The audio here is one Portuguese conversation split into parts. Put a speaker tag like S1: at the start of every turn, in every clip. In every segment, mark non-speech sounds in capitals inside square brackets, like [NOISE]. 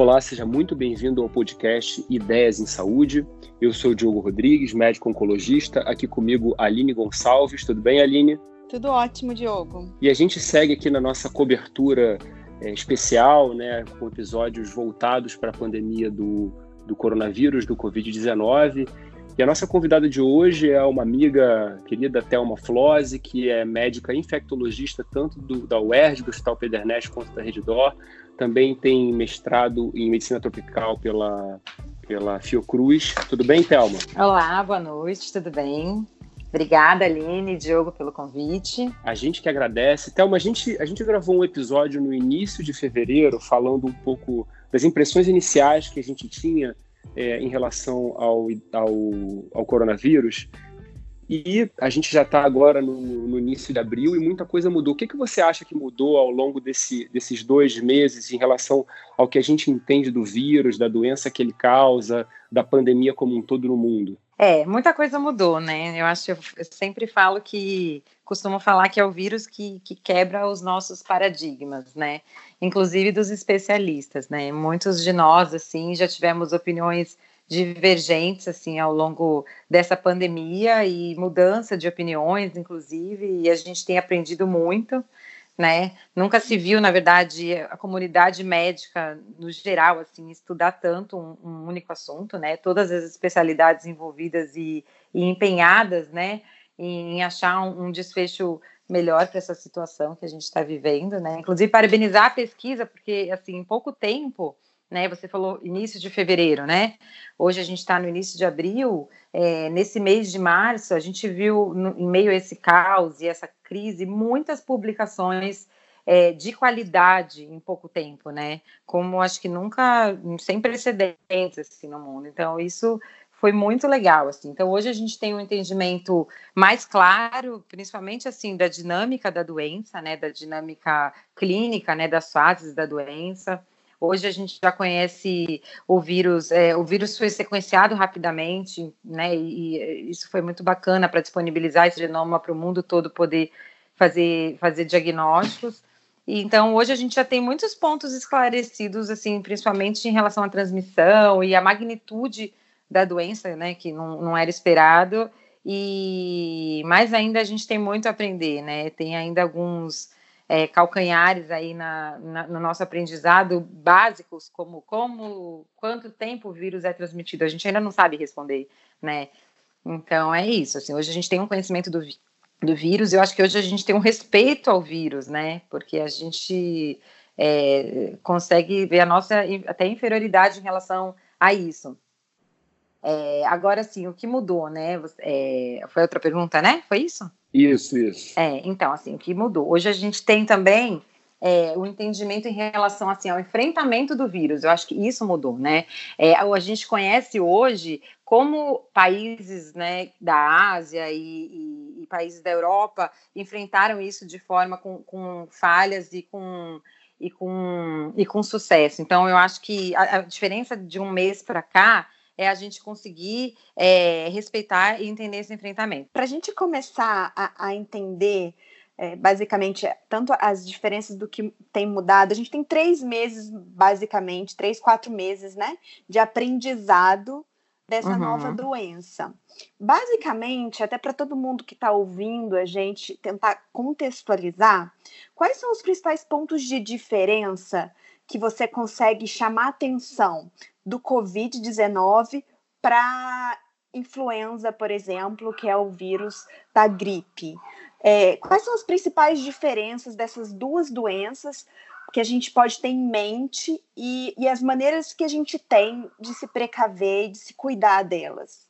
S1: Olá, seja muito bem-vindo ao podcast Ideias em Saúde. Eu sou o Diogo Rodrigues, médico oncologista. Aqui comigo, Aline Gonçalves. Tudo bem, Aline?
S2: Tudo ótimo, Diogo.
S1: E a gente segue aqui na nossa cobertura é, especial, né, com episódios voltados para a pandemia do, do coronavírus, do Covid-19. E a nossa convidada de hoje é uma amiga querida Thelma Flose, que é médica infectologista tanto do, da UERJ, do Hospital Pedernest, quanto da Reddor. Também tem mestrado em medicina tropical pela, pela Fiocruz. Tudo bem, Thelma?
S3: Olá, boa noite, tudo bem? Obrigada, Aline e Diogo, pelo convite.
S1: A gente que agradece. Thelma, a gente, a gente gravou um episódio no início de fevereiro falando um pouco das impressões iniciais que a gente tinha é, em relação ao, ao, ao coronavírus. E a gente já está agora no, no, início de abril e muita coisa mudou. O que, que você acha que mudou ao longo desse, desses dois meses em relação ao que a gente entende do vírus, da doença que ele causa, da pandemia como um todo no mundo?
S3: É, muita coisa mudou, né? Eu acho, eu sempre falo que, costumo falar que é o vírus que, que quebra os nossos paradigmas, né? Inclusive dos especialistas, né? Muitos de nós, assim, já tivemos opiniões divergentes assim ao longo dessa pandemia e mudança de opiniões, inclusive, e a gente tem aprendido muito, né? Nunca se viu, na verdade, a comunidade médica no geral assim estudar tanto um, um único assunto, né? Todas as especialidades envolvidas e, e empenhadas, né? Em achar um, um desfecho melhor para essa situação que a gente está vivendo, né? Inclusive parabenizar a pesquisa, porque assim, em pouco tempo né? Você falou início de fevereiro, né? Hoje a gente está no início de abril. É, nesse mês de março, a gente viu, no, em meio a esse caos e essa crise, muitas publicações é, de qualidade em pouco tempo, né? Como acho que nunca, sem precedentes assim, no mundo. Então, isso foi muito legal, assim. Então, hoje a gente tem um entendimento mais claro, principalmente, assim, da dinâmica da doença, né? Da dinâmica clínica, né? Das fases da doença. Hoje a gente já conhece o vírus, é, o vírus foi sequenciado rapidamente, né? E, e isso foi muito bacana para disponibilizar esse genoma para o mundo todo poder fazer, fazer diagnósticos. E, então, hoje a gente já tem muitos pontos esclarecidos, assim, principalmente em relação à transmissão e a magnitude da doença, né? Que não, não era esperado. E mais ainda a gente tem muito a aprender, né? Tem ainda alguns é, calcanhares aí na, na, no nosso aprendizado básicos, como como quanto tempo o vírus é transmitido, a gente ainda não sabe responder, né? Então é isso. Assim, hoje a gente tem um conhecimento do, do vírus, eu acho que hoje a gente tem um respeito ao vírus, né? Porque a gente é, consegue ver a nossa até inferioridade em relação a isso. É, agora sim, o que mudou, né? É, foi outra pergunta, né? Foi isso?
S1: Isso, isso.
S3: É, então, assim, o que mudou? Hoje a gente tem também é, o entendimento em relação assim, ao enfrentamento do vírus. Eu acho que isso mudou, né? É, a gente conhece hoje como países né, da Ásia e, e, e, países da Europa enfrentaram isso de forma com, com falhas e com, e, com, e com sucesso. Então, eu acho que a, a diferença de um mês para cá é a gente conseguir é, respeitar e entender esse enfrentamento.
S2: Para a gente começar a, a entender é, basicamente, tanto as diferenças do que tem mudado. A gente tem três meses, basicamente, três, quatro meses, né, de aprendizado dessa uhum. nova doença. Basicamente, até para todo mundo que está ouvindo a gente tentar contextualizar, quais são os principais pontos de diferença que você consegue chamar atenção do Covid-19 para influenza, por exemplo, que é o vírus da gripe. É, quais são as principais diferenças dessas duas doenças que a gente pode ter em mente e, e as maneiras que a gente tem de se precaver e de se cuidar delas?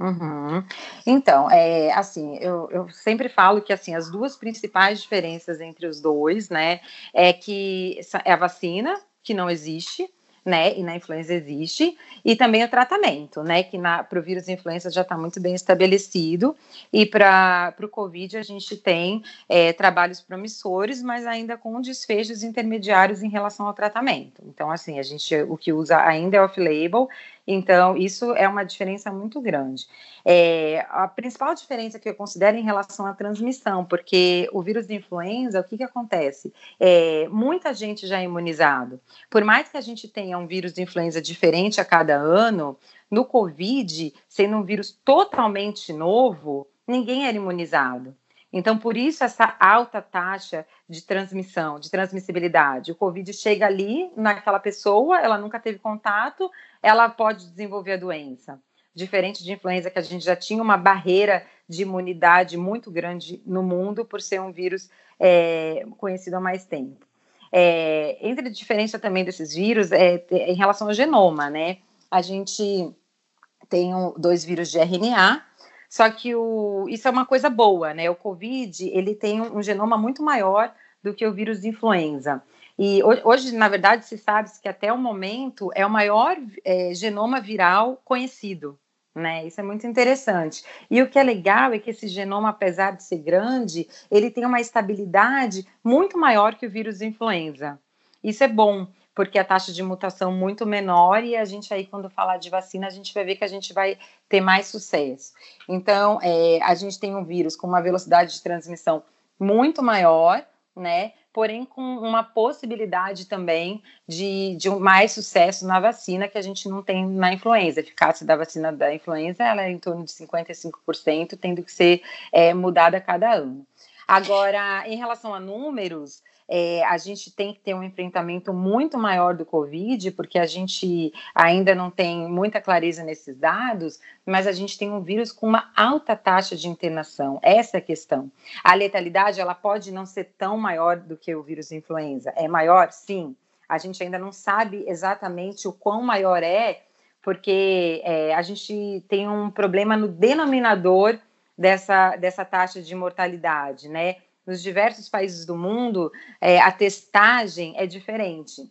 S3: Uhum. Então, é, assim, eu, eu, sempre falo que assim as duas principais diferenças entre os dois, né, é que é a vacina que não existe, né? E na influenza existe, e também o tratamento, né? Que para o vírus influenza já está muito bem estabelecido, e para o Covid a gente tem é, trabalhos promissores, mas ainda com desfechos intermediários em relação ao tratamento. Então, assim, a gente o que usa ainda é off-label, Então, isso é uma diferença muito grande. É, a principal diferença que eu considero em relação à transmissão, porque o vírus de influenza, o que, que acontece? É, muita gente já é imunizado. Por mais que a gente tenha um vírus de influenza diferente a cada ano, no Covid, sendo um vírus totalmente novo, ninguém era imunizado. Então, por isso, essa alta taxa de transmissão, de transmissibilidade. O Covid chega ali naquela pessoa, ela nunca teve contato, ela pode desenvolver a doença. Diferente de influenza, que a gente já tinha uma barreira de imunidade muito grande no mundo, por ser um vírus é, conhecido há mais tempo. É, entre a diferença também desses vírus é, é em relação ao genoma, né? A gente tem um, dois vírus de RNA, só que o, isso é uma coisa boa, né? O Covid ele tem um, um genoma muito maior do que o vírus de influenza. E hoje, na verdade, se sabe que até o momento é o maior é, genoma viral conhecido. Né? Isso é muito interessante. E o que é legal é que esse genoma, apesar de ser grande, ele tem uma estabilidade muito maior que o vírus de influenza. Isso é bom, porque a taxa de mutação muito menor e a gente aí quando falar de vacina a gente vai ver que a gente vai ter mais sucesso. Então é, a gente tem um vírus com uma velocidade de transmissão muito maior, né? Porém com uma possibilidade também de, de um mais sucesso na vacina que a gente não tem na influenza. A eficácia da vacina da influenza ela é em torno de 55%, tendo que ser é, mudada a cada ano. Agora, em relação a números, é, a gente tem que ter um enfrentamento muito maior do Covid, porque a gente ainda não tem muita clareza nesses dados, mas a gente tem um vírus com uma alta taxa de internação. Essa é a questão. A letalidade ela pode não ser tão maior do que o vírus influenza. É maior? Sim. A gente ainda não sabe exatamente o quão maior é, porque é, a gente tem um problema no denominador dessa, dessa taxa de mortalidade, né? Nos diversos países do mundo, é, a testagem é diferente.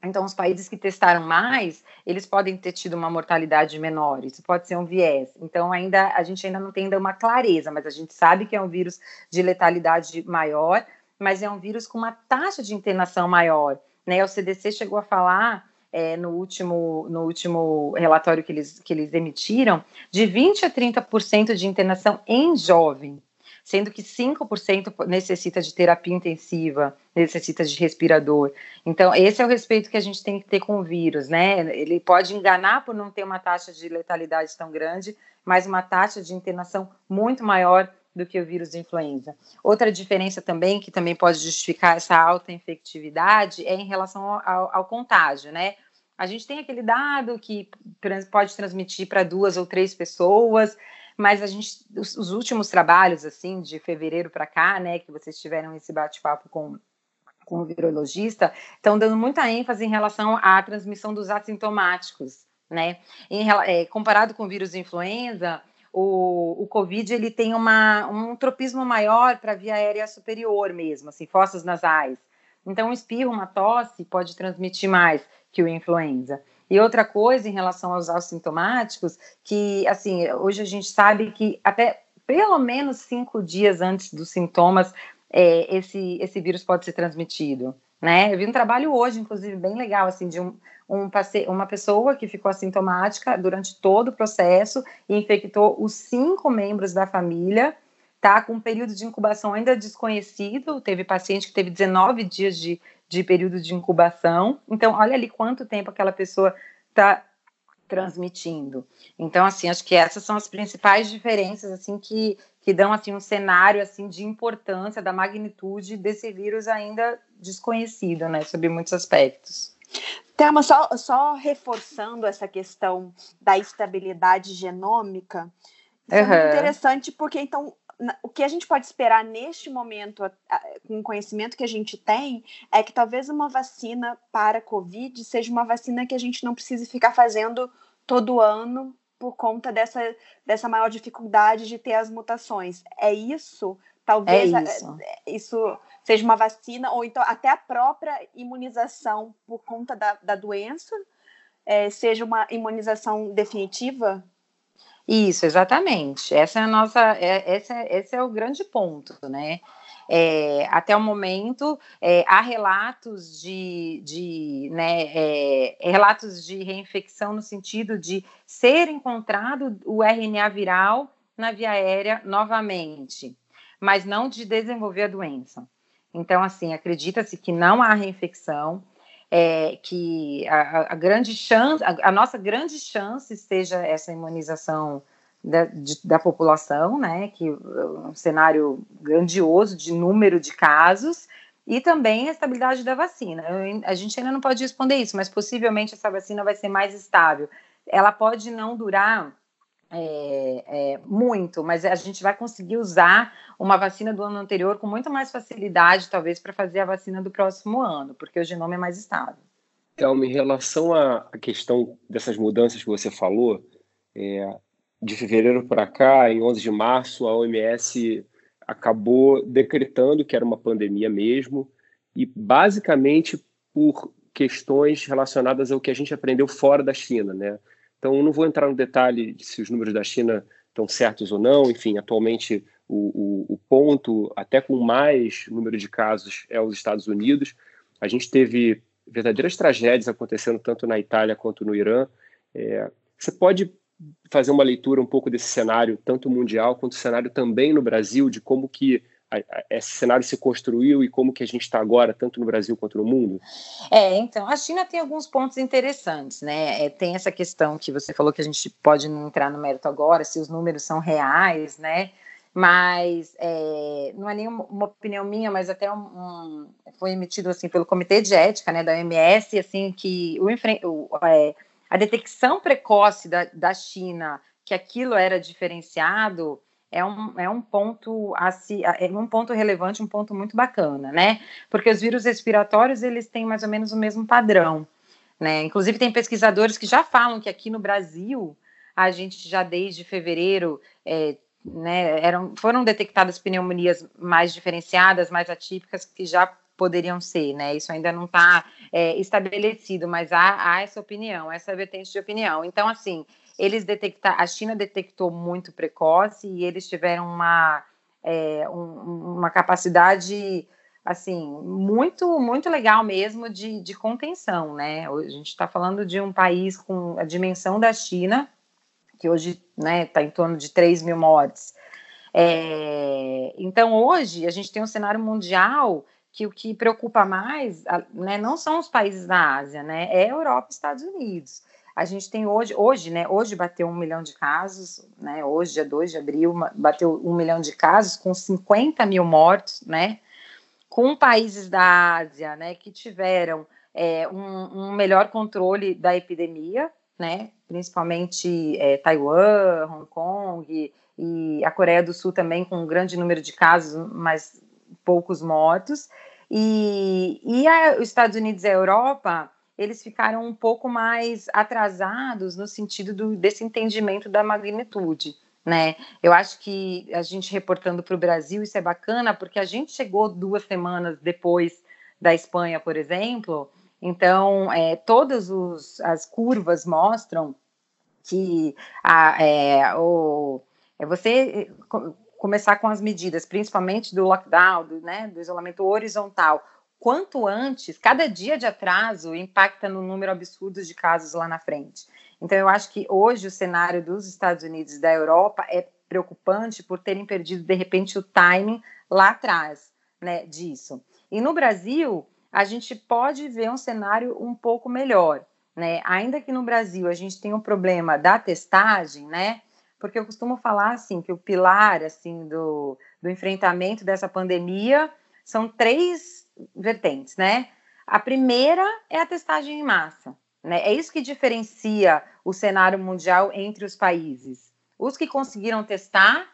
S3: Então, os países que testaram mais, eles podem ter tido uma mortalidade menor. Isso pode ser um viés. Então, ainda a gente ainda não tem ainda uma clareza, mas a gente sabe que é um vírus de letalidade maior, mas é um vírus com uma taxa de internação maior. Né? O CDC chegou a falar é, no, último, no último relatório que eles, que eles emitiram de 20 a 30% de internação em jovem sendo que 5% necessita de terapia intensiva, necessita de respirador. Então, esse é o respeito que a gente tem que ter com o vírus, né? Ele pode enganar por não ter uma taxa de letalidade tão grande, mas uma taxa de internação muito maior do que o vírus de influenza. Outra diferença também, que também pode justificar essa alta infectividade, é em relação ao, ao contágio, né? A gente tem aquele dado que pode transmitir para duas ou três pessoas, mas a gente, os, os últimos trabalhos, assim, de fevereiro para cá, né, que vocês tiveram esse bate-papo com, com o virologista, estão dando muita ênfase em relação à transmissão dos assintomáticos, né? Em, é, comparado com o vírus influenza, o, o Covid ele tem uma, um tropismo maior para a via aérea superior mesmo, assim, fossas nasais. Então, um espirro, uma tosse pode transmitir mais que o influenza. E outra coisa em relação aos assintomáticos, que assim, hoje a gente sabe que até pelo menos cinco dias antes dos sintomas, é, esse, esse vírus pode ser transmitido. Né? Eu vi um trabalho hoje, inclusive, bem legal, assim, de um, um uma pessoa que ficou assintomática durante todo o processo e infectou os cinco membros da família, tá? Com um período de incubação ainda desconhecido. Teve paciente que teve 19 dias de de período de incubação. Então, olha ali quanto tempo aquela pessoa está transmitindo. Então, assim, acho que essas são as principais diferenças, assim, que, que dão, assim, um cenário, assim, de importância, da magnitude desse vírus ainda desconhecido, né, sobre muitos aspectos.
S2: Thelma, só, só reforçando essa questão da estabilidade genômica, isso uhum. é muito interessante, porque, então, o que a gente pode esperar neste momento, com o conhecimento que a gente tem, é que talvez uma vacina para Covid seja uma vacina que a gente não precise ficar fazendo todo ano por conta dessa, dessa maior dificuldade de ter as mutações. É isso? Talvez é isso. isso. seja uma vacina, ou então até a própria imunização por conta da, da doença é, seja uma imunização definitiva?
S3: Isso, exatamente. Essa é a nossa, é, essa, esse é o grande ponto, né? É, até o momento, é, há relatos de, de né, é, relatos de reinfecção no sentido de ser encontrado o RNA viral na via aérea novamente, mas não de desenvolver a doença. Então, assim, acredita-se que não há reinfecção, é, que a, a, grande chance, a, a, nossa grande chance seja essa imunização da, de, da população, né? Que um cenário grandioso de número de casos e também a estabilidade da vacina. Eu, a gente ainda não pode responder isso, mas possivelmente essa vacina vai ser mais estável. Ela pode não durar é, é, muito, mas a gente vai conseguir usar uma vacina do ano anterior com muito mais facilidade, talvez, para fazer a vacina do próximo ano, porque o genoma é mais estável.
S1: Então, em relação à questão dessas mudanças que você falou, é, de fevereiro para cá, em 11 de março, a OMS acabou decretando que era uma pandemia mesmo, e basicamente por questões relacionadas ao que a gente aprendeu fora da China, né? Então, não vou entrar no detalhe de se os números da China estão certos ou não, enfim, atualmente o, o, o ponto, até com mais número de casos, é os Estados Unidos. A gente teve verdadeiras tragédias acontecendo tanto na Itália quanto no Irã. É, você pode fazer uma leitura um pouco desse cenário, tanto mundial quanto cenário também no Brasil, de como que esse cenário se construiu e como que a gente está agora, tanto no Brasil quanto no mundo?
S3: É, então, a China tem alguns pontos interessantes, né? É, tem essa questão que você falou que a gente pode não entrar no mérito agora, se os números são reais, né? Mas é, não é nenhuma uma opinião minha, mas até um, um, foi emitido assim pelo Comitê de Ética, né, da OMS, assim que o, o é, a detecção precoce da, da China que aquilo era diferenciado é um, é um ponto assim, é um ponto relevante, um ponto muito bacana, né? Porque os vírus respiratórios eles têm mais ou menos o mesmo padrão, né? Inclusive tem pesquisadores que já falam que aqui no Brasil a gente já desde fevereiro é, né, eram, foram detectadas pneumonias mais diferenciadas, mais atípicas, que já poderiam ser, né? Isso ainda não está é, estabelecido, mas há, há, essa opinião, essa vertente de opinião. Então, assim, eles detectaram, a China detectou muito precoce e eles tiveram uma, é, um, uma capacidade assim muito muito legal mesmo de, de contenção, né? A gente está falando de um país com a dimensão da China, que hoje está né, em torno de 3 mil mortes. É, então, hoje, a gente tem um cenário mundial que o que preocupa mais né, não são os países da Ásia, né, é Europa e Estados Unidos. A gente tem hoje, hoje, né, hoje bateu um milhão de casos, né, hoje, dia 2 de abril, bateu um milhão de casos, com 50 mil mortos, né, com países da Ásia, né, que tiveram é, um, um melhor controle da epidemia, né, principalmente é, Taiwan, Hong Kong e a Coreia do Sul também com um grande número de casos, mas poucos mortos. E, e a, os Estados Unidos e a Europa, eles ficaram um pouco mais atrasados no sentido do, desse entendimento da magnitude. Né? Eu acho que a gente reportando para o Brasil, isso é bacana, porque a gente chegou duas semanas depois da Espanha, por exemplo, então, é, todas os, as curvas mostram que a, é, o, é você começar com as medidas, principalmente do lockdown, do, né, do isolamento horizontal, quanto antes, cada dia de atraso impacta no número absurdo de casos lá na frente. Então, eu acho que hoje o cenário dos Estados Unidos e da Europa é preocupante por terem perdido, de repente, o timing lá atrás né, disso. E no Brasil, a gente pode ver um cenário um pouco melhor, né? Ainda que no Brasil a gente tenha um problema da testagem, né? Porque eu costumo falar assim que o pilar assim do, do enfrentamento dessa pandemia são três vertentes, né? A primeira é a testagem em massa, né? É isso que diferencia o cenário mundial entre os países. Os que conseguiram testar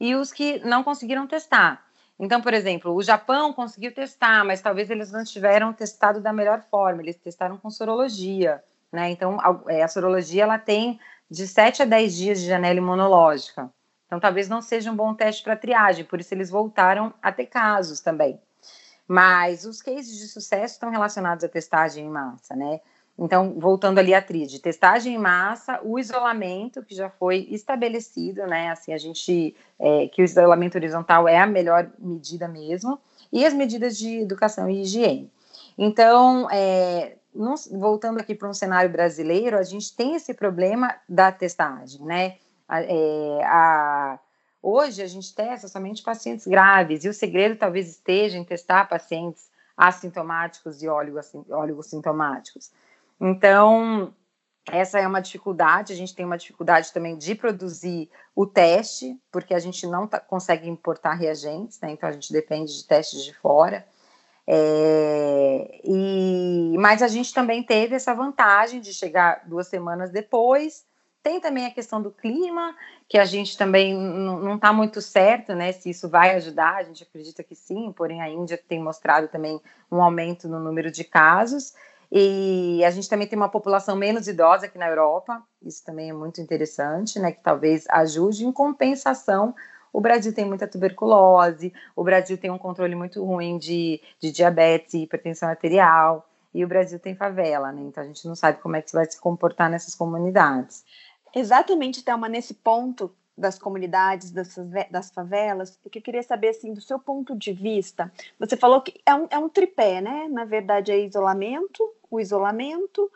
S3: e os que não conseguiram testar. Então, por exemplo, o Japão conseguiu testar, mas talvez eles não tiveram testado da melhor forma, eles testaram com sorologia, né? Então, a, é, a sorologia ela tem de 7 a 10 dias de janela imunológica. Então, talvez não seja um bom teste para triagem, por isso eles voltaram a ter casos também. Mas os cases de sucesso estão relacionados à testagem em massa, né? Então, voltando ali à tríade, testagem em massa, o isolamento, que já foi estabelecido, né? Assim, a gente, é, que o isolamento horizontal é a melhor medida mesmo, e as medidas de educação e higiene. Então, é, voltando aqui para um cenário brasileiro, a gente tem esse problema da testagem, né? É, a, hoje a gente testa somente pacientes graves, e o segredo talvez esteja em testar pacientes assintomáticos e oligossintomáticos. Então, essa é uma dificuldade. A gente tem uma dificuldade também de produzir o teste, porque a gente não tá, consegue importar reagentes, né? então a gente depende de testes de fora. É, e, mas a gente também teve essa vantagem de chegar duas semanas depois. Tem também a questão do clima, que a gente também não está muito certo, né? Se isso vai ajudar, a gente acredita que sim, porém a Índia tem mostrado também um aumento no número de casos. E a gente também tem uma população menos idosa aqui na Europa, isso também é muito interessante, né? Que talvez ajude. Em compensação, o Brasil tem muita tuberculose, o Brasil tem um controle muito ruim de, de diabetes e hipertensão arterial, e o Brasil tem favela, né? Então a gente não sabe como é que vai se comportar nessas comunidades.
S2: Exatamente, Thelma, nesse ponto das comunidades, das, das favelas, que eu queria saber, assim, do seu ponto de vista, você falou que é um, é um tripé, né? Na verdade, é isolamento, o isolamento,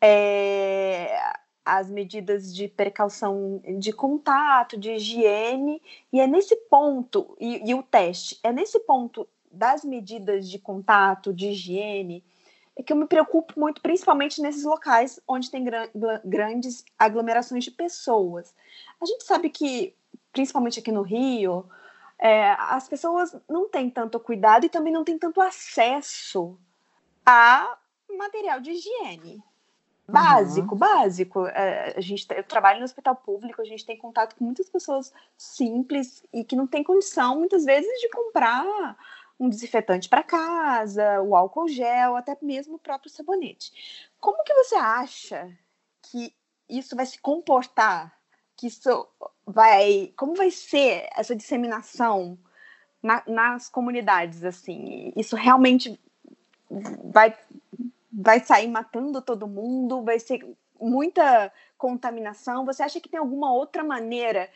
S2: é, as medidas de precaução de contato, de higiene, e é nesse ponto, e, e o teste, é nesse ponto das medidas de contato, de higiene, é que eu me preocupo muito, principalmente nesses locais onde tem gran grandes aglomerações de pessoas. A gente sabe que, principalmente aqui no Rio, é, as pessoas não têm tanto cuidado e também não têm tanto acesso a material de higiene. Básico, uhum. básico. É, a gente, eu trabalho no hospital público, a gente tem contato com muitas pessoas simples e que não têm condição, muitas vezes, de comprar um desinfetante para casa, o álcool gel, até mesmo o próprio sabonete. Como que você acha que isso vai se comportar? Que isso vai. Como vai ser essa disseminação na, nas comunidades? Assim, isso realmente vai vai sair matando todo mundo, vai ser muita contaminação. Você acha que tem alguma outra maneira,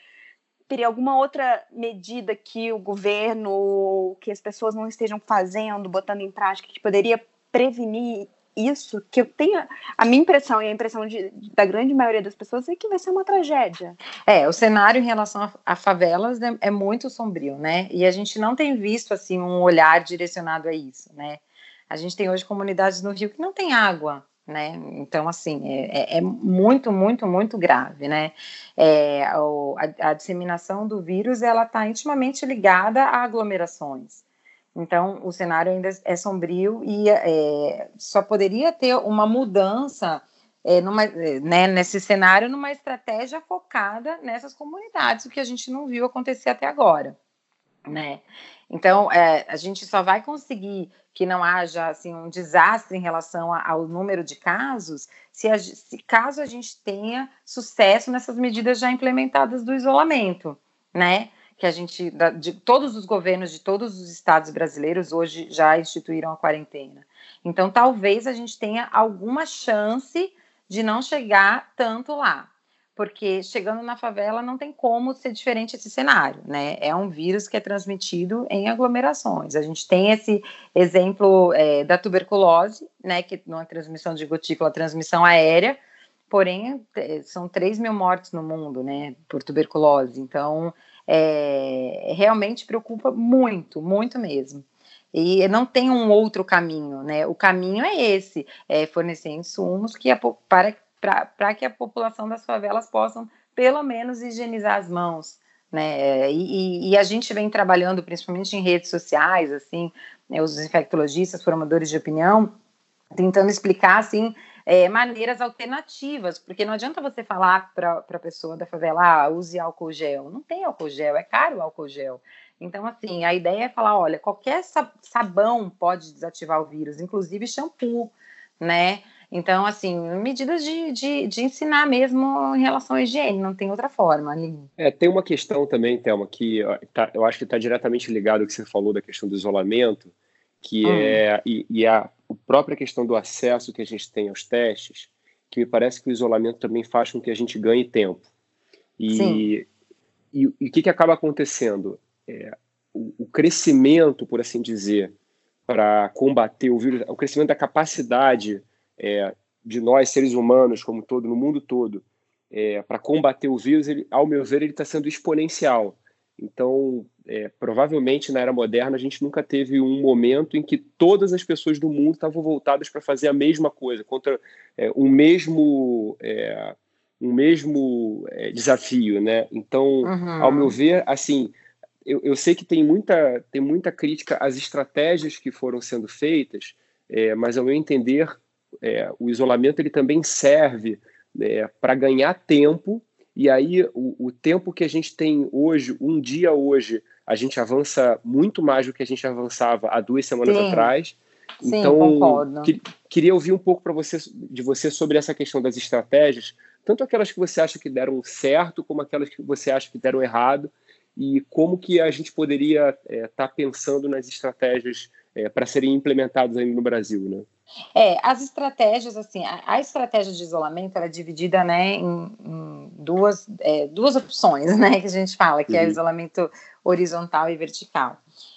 S2: teria alguma outra medida que o governo, que as pessoas não estejam fazendo, botando em prática, que poderia prevenir isso? Que eu tenho a minha impressão e a impressão de, da grande maioria das pessoas é que vai ser uma tragédia.
S3: É, o cenário em relação a, a favelas é, é muito sombrio, né? E a gente não tem visto assim um olhar direcionado a isso, né? A gente tem hoje comunidades no Rio que não tem água, né? Então, assim, é, é, é muito, muito, muito grave, né? É, a, a, disseminação do vírus, ela está intimamente ligada a aglomerações. Então, o cenário ainda é sombrio e é, só poderia ter uma mudança é, numa, né, nesse cenário numa estratégia focada nessas comunidades, o que a gente não viu acontecer até agora, né? Então, é, a gente só vai conseguir que não haja assim, um desastre em relação ao número de casos, se, a, se, caso a gente tenha sucesso nessas medidas já implementadas do isolamento, né? Que a gente, de todos os governos de todos os estados brasileiros hoje já instituíram a quarentena. Então, talvez a gente tenha alguma chance de não chegar tanto lá porque chegando na favela não tem como ser diferente esse cenário, né? É um vírus que é transmitido em aglomerações. A gente tem esse exemplo é, da tuberculose, né? Que não é transmissão de gotícula, transmissão aérea, porém é, são 3 mil mortes no mundo, né? Por tuberculose. Então, é, realmente preocupa muito, muito mesmo. E não tem um outro caminho, né? O caminho é esse, é fornecer insumos que para para que a população das favelas possam, pelo menos, higienizar as mãos. Né? E, e, a gente vem trabalhando principalmente em redes sociais, assim, né, os infectologistas, formadores de opinião, tentando explicar assim é, maneiras alternativas, porque não adianta você falar para a pessoa da favela, ah, use álcool gel. Não tem álcool gel, é caro o álcool gel. Então, assim, a ideia é falar, olha, qualquer sabão pode desativar o vírus, inclusive shampoo, né? Então, assim, medidas de, de, de, ensinar mesmo em relação à higiene, não tem outra forma ali.
S1: É, tem uma questão também, Thelma, que tá, eu acho que está diretamente ligado ao que você falou da questão do isolamento, que hum. é. E, e, a, a própria questão do acesso que a gente tem aos testes, que me parece que o isolamento também faz com que a gente ganhe tempo. E, e, e, o que, que acaba acontecendo? É, o, o, crescimento, por assim dizer, para combater o vírus, o crescimento da capacidade é, de nós, seres humanos, como todo, no mundo todo, é, para combater o vírus, ele, ao meu ver, ele está sendo exponencial. Então, é, provavelmente na era moderna, a gente nunca teve um momento em que todas as pessoas do mundo estavam voltadas para fazer a mesma coisa, contra é, um mesmo, é, um mesmo é, desafio. Né? Então, uhum. ao meu ver, assim, eu, eu, sei que tem muita, tem muita crítica às estratégias que foram sendo feitas, é, mas, ao meu entender, é, o isolamento ele também serve para ganhar tempo e aí, o, o, tempo que a gente tem hoje, um dia hoje, a gente avança muito mais do que a gente avançava há duas semanas Sim. atrás.
S3: Sim, então, concordo.
S1: Que, queria ouvir um pouco para você de você sobre essa questão das estratégias, tanto aquelas que você acha que deram certo, como aquelas que você acha que deram errado, e como que a gente poderia estar é, tá pensando nas estratégias é, para serem implementadas aí no Brasil, né?
S3: É, as estratégias, assim, a, a estratégia de isolamento é dividida, né, em, em duas, é, duas opções, né, que a gente fala, que uhum. é o uhum. isolamento horizontal e vertical.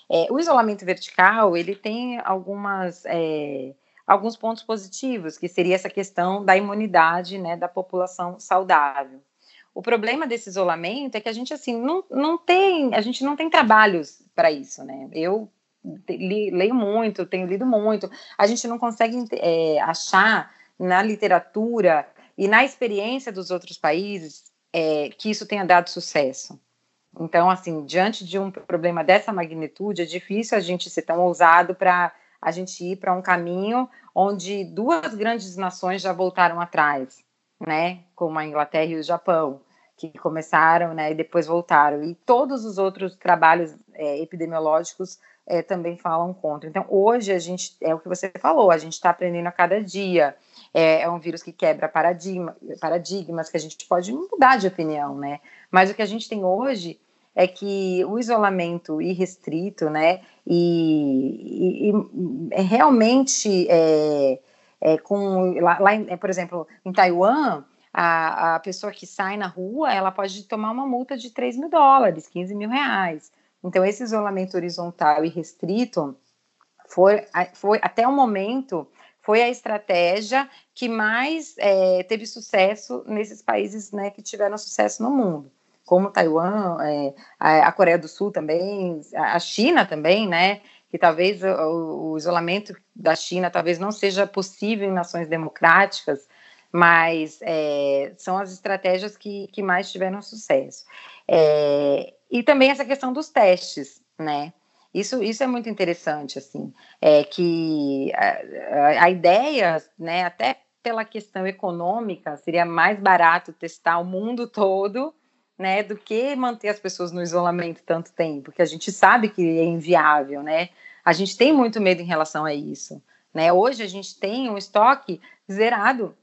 S3: É, o isolamento vertical, ele tem algumas, é, alguns pontos positivos, que seria essa questão da imunidade, né, da população saudável. O problema desse isolamento é que a gente, assim, não, não tem, a gente não tem trabalhos para isso, né, eu li, leio muito, tenho lido muito, a gente não consegue é, achar na literatura e na experiência dos outros países é, que isso tenha dado sucesso. Então, assim, diante de um problema dessa magnitude, é difícil a gente ser tão ousado para a gente ir para um caminho onde duas grandes nações já voltaram atrás, né? Como a Inglaterra e o Japão, que começaram, né? E depois voltaram. E todos os outros trabalhos é, epidemiológicos é, também falam contra. Então, hoje a gente, é o que você falou, a gente está aprendendo a cada dia. É, é, um vírus que quebra paradigma, paradigmas, que a gente pode mudar de opinião, né? Mas o que a gente tem hoje é que o isolamento irrestrito, né, e, e, e é realmente é, é com lá, lá em, por exemplo, em Taiwan, a, a pessoa que sai na rua, ela pode tomar uma multa de 3 mil dólares, 15 mil reais. Então, esse isolamento horizontal e restrito foi, foi até o momento, foi a estratégia que mais é, teve sucesso nesses países né, que tiveram sucesso no mundo, como Taiwan, é, a, Coreia do Sul também, a China também, né? Que talvez o, o isolamento da China talvez não seja possível em nações democráticas, mas é, são as estratégias que, que mais tiveram sucesso. É, e também essa questão dos testes, né? Isso, isso é muito interessante, assim, é que a, a, ideia, né, até pela questão econômica, seria mais barato testar o mundo todo, né, do que manter as pessoas no isolamento tanto tempo, porque a gente sabe que é inviável, né? A gente tem muito medo em relação a isso, né? Hoje a gente tem um estoque zerado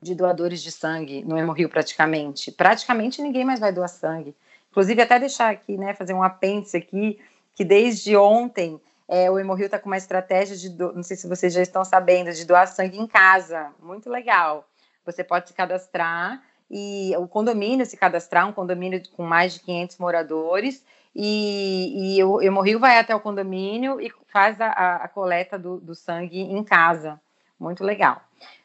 S3: de doadores de sangue no Hemorrio praticamente. Praticamente ninguém mais vai doar sangue. Inclusive, até deixar aqui, né, fazer um apêndice aqui, que desde ontem é, o Hemorrio está com uma estratégia de, do... não sei se vocês já estão sabendo, de doar sangue em casa. Muito legal. Você pode se cadastrar e o condomínio se cadastrar, um condomínio com mais de 500 moradores, e, e o Hemorrio vai até o condomínio e faz a, a coleta do, do, sangue em casa. Muito legal.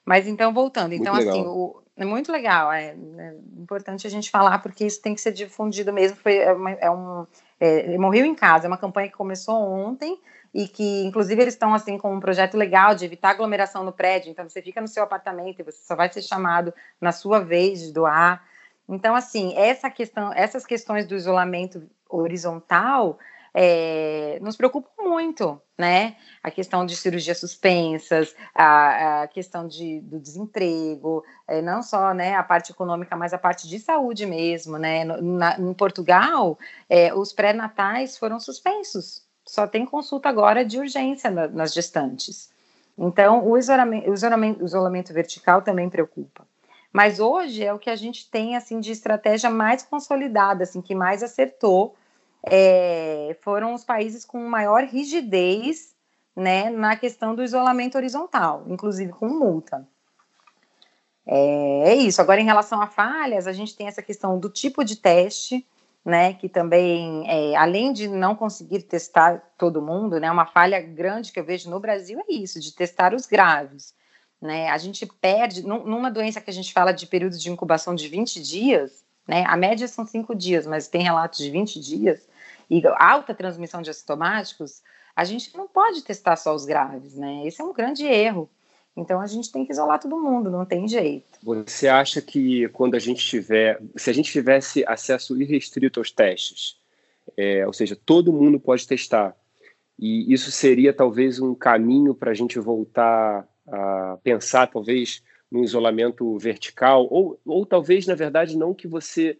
S3: Mas então, voltando, então, assim, o, é muito legal, é, é, importante a gente falar, porque isso tem que ser difundido mesmo. Foi, é, uma, é um. É, morreu em casa, é uma campanha que começou ontem e que, inclusive, eles estão assim com um projeto legal de evitar aglomeração no prédio. Então, você fica no seu apartamento e você só vai ser chamado na sua vez de doar. Então, assim, essa questão, essas questões do isolamento horizontal é, nos preocupa muito, né? A questão de cirurgias suspensas, a, a questão de, do desemprego, é, não só né, a parte econômica, mas a parte de saúde mesmo, né? No, na, em Portugal, é, os pré-natais foram suspensos, só tem consulta agora de urgência na, nas gestantes. Então, o isolamento, isolamento, o isolamento vertical também preocupa. Mas hoje é o que a gente tem assim de estratégia mais consolidada, assim, que mais acertou é, foram os países com maior rigidez né, na questão do isolamento horizontal, inclusive com multa. É, é, isso. Agora, em relação a falhas, a gente tem essa questão do tipo de teste, né, que também, é, além de não conseguir testar todo mundo, né, uma falha grande que eu vejo no Brasil é isso, de testar os graves. Né, a gente perde, numa doença que a gente fala de período de incubação de 20 dias, né, a média são 5 dias, mas tem relatos de 20 dias, e alta transmissão de assintomáticos, a gente não pode testar só os graves, né? Esse é um grande erro. Então a gente tem que isolar todo mundo, não tem jeito.
S1: Você acha que quando a gente tiver, se a gente tivesse acesso irrestrito aos testes, é, ou seja, todo mundo pode testar, e isso seria talvez um caminho para a gente voltar a pensar, talvez, no isolamento vertical, ou, ou talvez, na verdade, não que você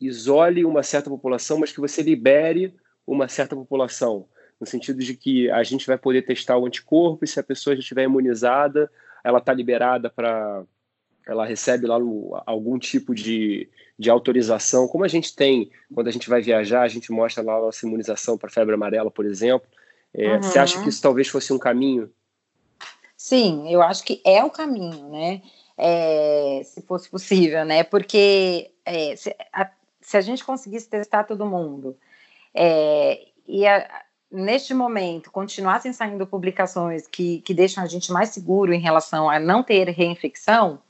S1: isole uma certa população, mas que você libere uma certa população no sentido de que a gente vai poder testar o anticorpo e se a pessoa já estiver imunizada, ela está liberada para. Ela recebe lá no, algum tipo de, de autorização, como a gente tem quando a gente vai viajar, a gente mostra lá a nossa imunização para febre amarela, por exemplo. É, uhum. Você acha que isso talvez fosse um caminho?
S3: Sim, eu acho que é o caminho, né? É, se fosse possível, né? Porque é, se, a, se, a, gente conseguisse testar todo mundo é, e a, neste momento, continuassem saindo publicações que, que deixam a gente mais seguro em relação a não ter reinfecção,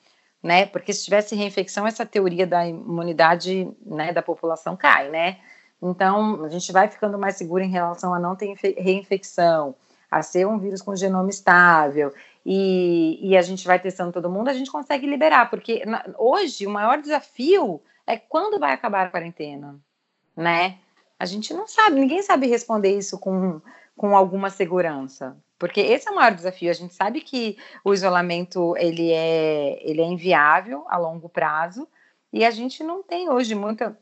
S3: né? Porque se tivesse reinfecção, essa teoria da imunidade né, da população cai, né? Então, a gente vai ficando mais seguro em relação a não ter reinfecção, a ser um vírus com genoma estável, e, e a gente vai testando todo mundo, a gente consegue liberar, porque na, hoje o maior desafio é quando vai acabar a quarentena, né? A gente não sabe, ninguém sabe responder isso com, com alguma segurança. Porque esse é o maior desafio. A gente sabe que o isolamento ele é, ele é inviável a longo prazo e a gente não tem hoje muita,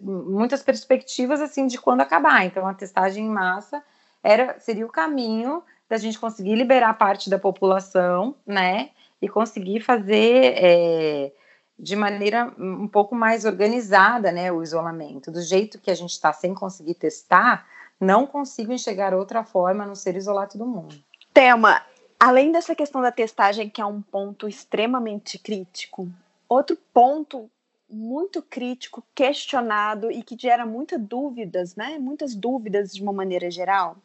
S3: muitas perspectivas assim de quando acabar. Então, a testagem em massa era, seria o caminho da gente conseguir liberar parte da população, né? E conseguir fazer é, de maneira um pouco mais organizada, né, o isolamento. Do jeito que a gente está sem conseguir testar, não consigo enxergar outra forma a não ser isolar todo mundo.
S2: Tema, além dessa questão da testagem, que é um ponto extremamente crítico, outro ponto muito crítico, questionado e que gera muitas dúvidas, né, muitas dúvidas de uma maneira geral,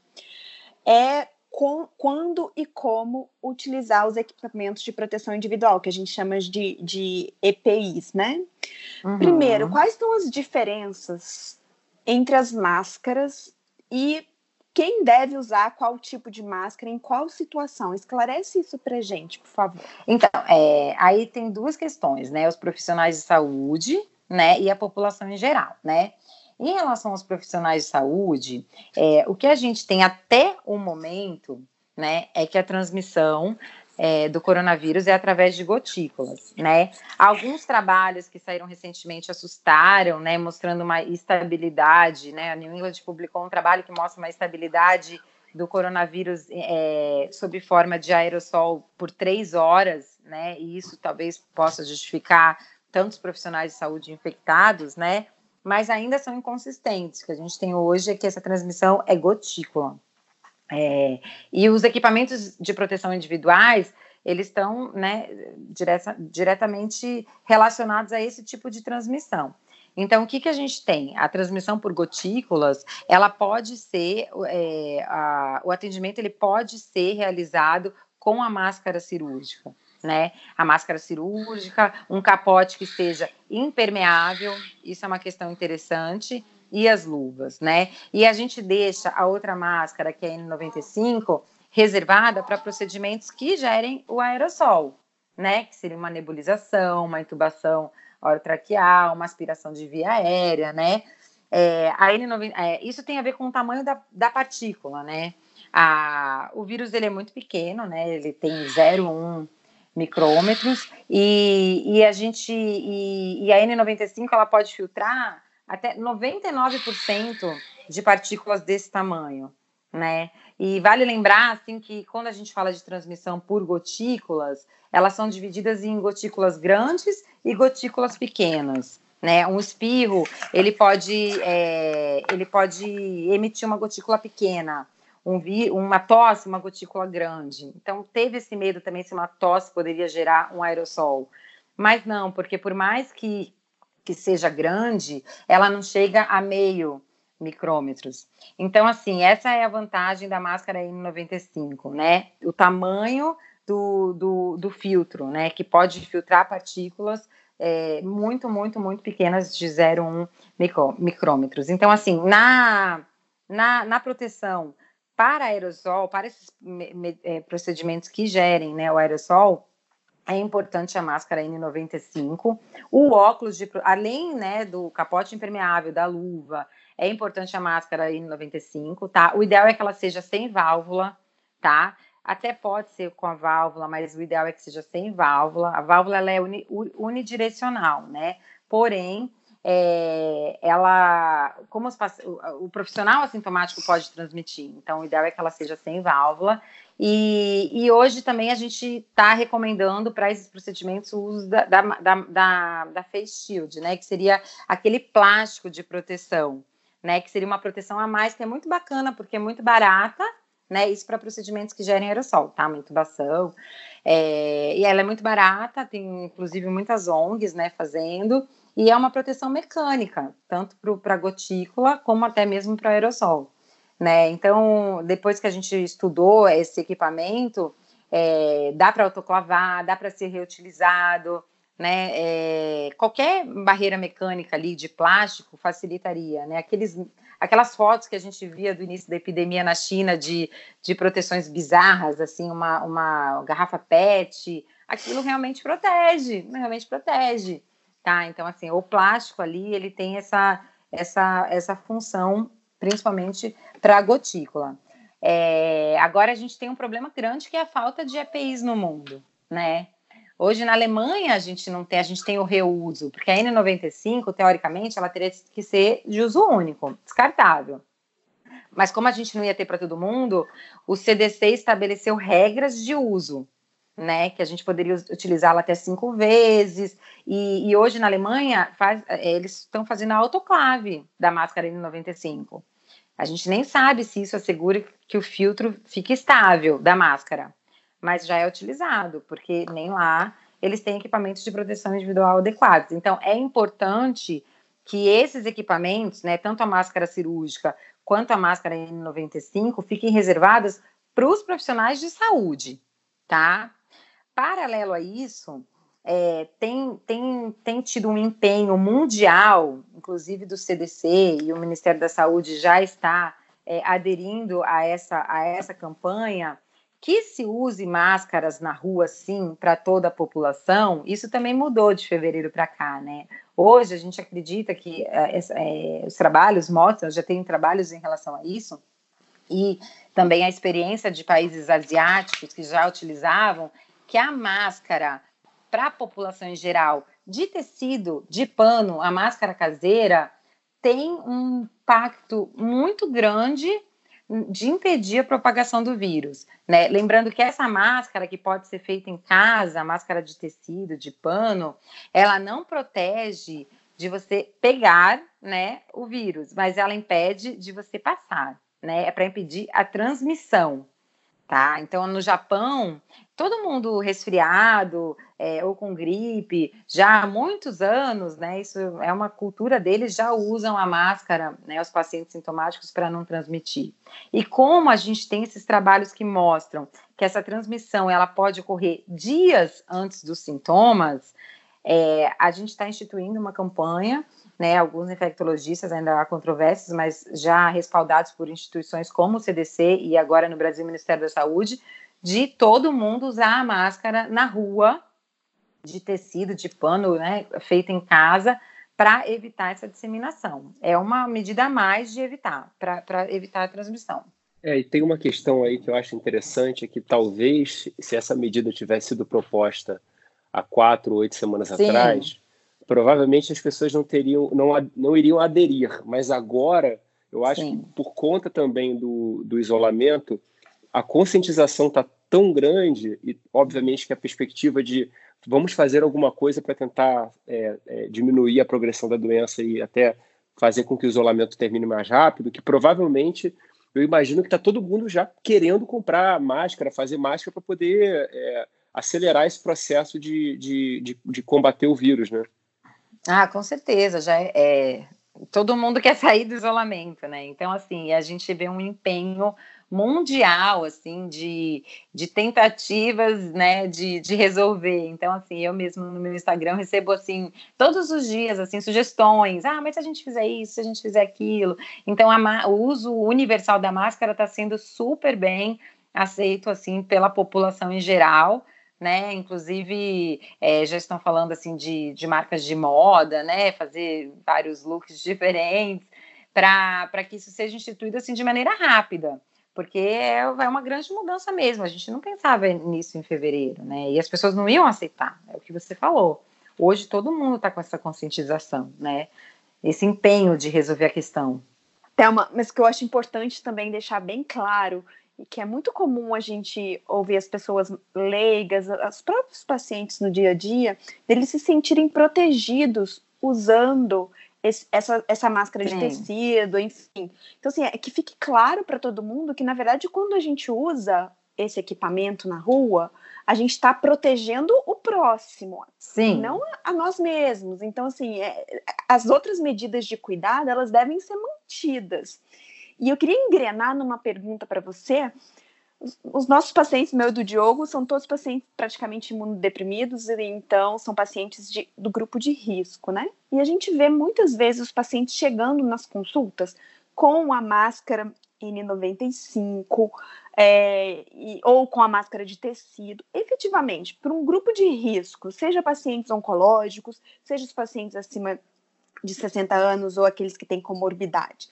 S2: é com, quando e como utilizar os equipamentos de proteção individual, que a gente chama de, de EPIs, né? Uhum. Primeiro, quais são as diferenças entre as máscaras e quem deve usar qual tipo de máscara em qual situação? Esclarece isso para gente, por favor.
S3: Então, é, aí tem duas questões, né? Os profissionais de saúde, né, e a população em geral, né? Em relação aos profissionais de saúde, é, o que a gente tem até o momento, né, é que a transmissão é, do coronavírus é através de gotículas, né? Alguns trabalhos que saíram recentemente assustaram, né, mostrando uma estabilidade, né? A New England publicou um trabalho que mostra uma estabilidade do coronavírus é, sob forma de aerossol por três horas, né? E isso talvez possa justificar tantos profissionais de saúde infectados, né? Mas ainda são inconsistentes. O que a gente tem hoje é que essa transmissão é gotícula. É, e os equipamentos de proteção individuais, eles estão né, direta, diretamente relacionados a esse tipo de transmissão. Então, o que, que a gente tem? A transmissão por gotículas, ela pode ser, é, a, o atendimento ele pode ser realizado com a máscara cirúrgica né? A máscara cirúrgica, um capote que seja impermeável, isso é uma questão interessante, e as luvas, né? E a gente deixa a outra máscara, que é a N95, reservada para procedimentos que gerem o aerossol, né? Que seria uma nebulização, uma intubação orotraqueal, uma aspiração de via aérea, né? É, a N90, é, isso tem a ver com o tamanho da, da partícula, né? A, o vírus ele é muito pequeno, né? Ele tem 0,1 micrômetros e, e a gente e, e, a N95 ela pode filtrar até 99% de partículas desse tamanho, né? E vale lembrar assim que quando a gente fala de transmissão por gotículas, elas são divididas em gotículas grandes e gotículas pequenas. Né, um espirro ele pode é, ele pode emitir uma gotícula pequena um vi, uma tosse, uma gotícula grande. Então, teve esse medo também se uma tosse poderia gerar um aerossol. Mas não, porque por mais que, que seja grande, ela não chega a meio micrômetros. Então, assim, essa é a vantagem da máscara N95, né? O tamanho do, do, do filtro, né? Que pode filtrar partículas é, muito, muito, muito pequenas de 0,1 micro, micrômetros. Então, assim, na, na, na proteção para aerosol, para esses é, procedimentos que gerem né, o aerosol, é importante a máscara N95, o óculos de, além né, do capote impermeável, da luva, é importante a máscara N95, tá? O ideal é que ela seja sem válvula, tá? Até pode ser com a válvula, mas o ideal é que seja sem válvula. A válvula ela é uni, unidirecional, né? Porém, é, ela, como os, o, profissional assintomático pode transmitir, então o ideal é que ela seja sem válvula. E, e hoje também a gente está recomendando para esses procedimentos o uso da, da, da, da, face shield, né? Que seria aquele plástico de proteção, né? Que seria uma proteção a mais, que é muito bacana, porque é muito barata né? Isso para procedimentos que gerem aerossol, tá? Uma intubação. É, e ela é muito barata, tem inclusive muitas ONGs, né, fazendo, e é uma proteção mecânica, tanto para a gotícula como até mesmo para o aerossol. Né? Então, depois que a gente estudou esse equipamento, é, dá para autoclavar, dá para ser reutilizado, né? É, qualquer barreira mecânica ali de plástico facilitaria, né? Aqueles aquelas fotos que a gente via do início da epidemia na China de, de proteções bizarras, assim, uma, uma garrafa PET, aquilo realmente protege, realmente protege, tá? Então, assim, o plástico ali, ele tem essa, essa, essa função, principalmente para a gotícula. É, agora a gente tem um problema grande que é a falta de EPIs no mundo, né? Hoje na Alemanha a gente não tem, a gente tem o reuso, porque a N95, teoricamente, ela teria que ser de uso único, descartável. Mas como a gente não ia ter para todo mundo, o CDC estabeleceu regras de uso, né? Que a gente poderia utilizá-la até cinco vezes. E, e hoje na Alemanha faz, eles estão fazendo a autoclave da máscara N95. A gente nem sabe se isso assegura que o filtro fique estável da máscara mas já é utilizado, porque nem lá eles têm equipamentos de proteção individual adequados. Então, é importante que esses equipamentos, né, tanto a máscara cirúrgica quanto a máscara N95, fiquem reservadas para os profissionais de saúde, tá? Paralelo a isso, é, tem, tem, tem tido um empenho mundial, inclusive do CDC e o Ministério da Saúde já está é, aderindo a essa, a essa campanha que se use máscaras na rua, sim, para toda a população, isso também mudou de fevereiro para cá, né? Hoje a gente acredita que é, é, os trabalhos mostram, já tem trabalhos em relação a isso, e também a experiência de países asiáticos que já utilizavam, que a máscara para a população em geral, de tecido, de pano, a máscara caseira, tem um impacto muito grande de impedir a propagação do vírus. Né? Lembrando que essa máscara que pode ser feita em casa, máscara de tecido, de pano, ela não protege de você pegar né, o vírus, mas ela impede de você passar. Né? É para impedir a transmissão tá? Então, no Japão, todo mundo resfriado é, ou com gripe, já há muitos anos, né? Isso é uma cultura deles, já usam a máscara, né? Os pacientes sintomáticos para não transmitir. E como a gente tem esses trabalhos que mostram que essa transmissão ela pode ocorrer dias antes dos sintomas, é, a gente está instituindo uma campanha né, alguns infectologistas ainda há controvérsias, mas já respaldados por instituições como o CDC e agora no Brasil o Ministério da Saúde, de todo mundo usar a máscara na rua, de tecido, de pano, né, feita em casa, para evitar essa disseminação. É uma medida a mais de evitar, para evitar a transmissão.
S1: É, e tem uma questão aí que eu acho interessante, é que talvez, se essa medida tivesse sido proposta há quatro, oito semanas Sim. atrás, provavelmente as pessoas não teriam, não, não iriam aderir. Mas agora, eu acho Sim. que por conta também do, do isolamento, a conscientização está tão grande e, obviamente, que a perspectiva de vamos fazer alguma coisa para tentar é, é, diminuir a progressão da doença e até fazer com que o isolamento termine mais rápido, que provavelmente eu imagino que está todo mundo já querendo comprar máscara, fazer máscara para poder é, acelerar esse processo de, de, de, de, combater o vírus, né?
S3: Ah, com certeza, já é, é, todo mundo quer sair do isolamento, né? Então, assim, a gente vê um empenho mundial, assim, de, de tentativas, né, de, de resolver. Então, assim, eu mesmo no meu Instagram recebo, assim, todos os dias, assim, sugestões. Ah, mas se a gente fizer isso, se a gente fizer aquilo. Então, a, o uso universal da máscara está sendo super bem aceito, assim, pela população em geral. Né? Inclusive, é, já estão falando assim de, de marcas de moda, né? Fazer vários looks diferentes para que isso seja instituído assim de maneira rápida porque é, uma grande mudança mesmo. A gente não pensava nisso em fevereiro, né? E as pessoas não iam aceitar, é o que você falou. Hoje todo mundo está com essa conscientização, né? Esse empenho de resolver a questão.
S2: Thelma, mas que eu acho importante também deixar bem claro que é muito comum a gente ouvir as pessoas leigas, os próprios pacientes no dia a dia, deles se sentirem protegidos usando esse, essa, essa máscara de Sim. tecido, enfim. Então, assim, é que fique claro para todo mundo que, na verdade, quando a gente usa esse equipamento na rua, a gente está protegendo o próximo,
S3: Sim.
S2: não a nós mesmos. Então, assim, é, as outras medidas de cuidado, elas devem ser mantidas. E eu queria engrenar numa pergunta para você, os nossos pacientes, meu e do Diogo, são todos pacientes praticamente imunodeprimidos, e então são pacientes de, do grupo de risco, né? E a gente vê muitas vezes os pacientes chegando nas consultas com a máscara N95 é, e, ou com a máscara de tecido. Efetivamente, para um grupo de risco, seja pacientes oncológicos, seja os pacientes acima de 60 anos ou aqueles que têm comorbidade,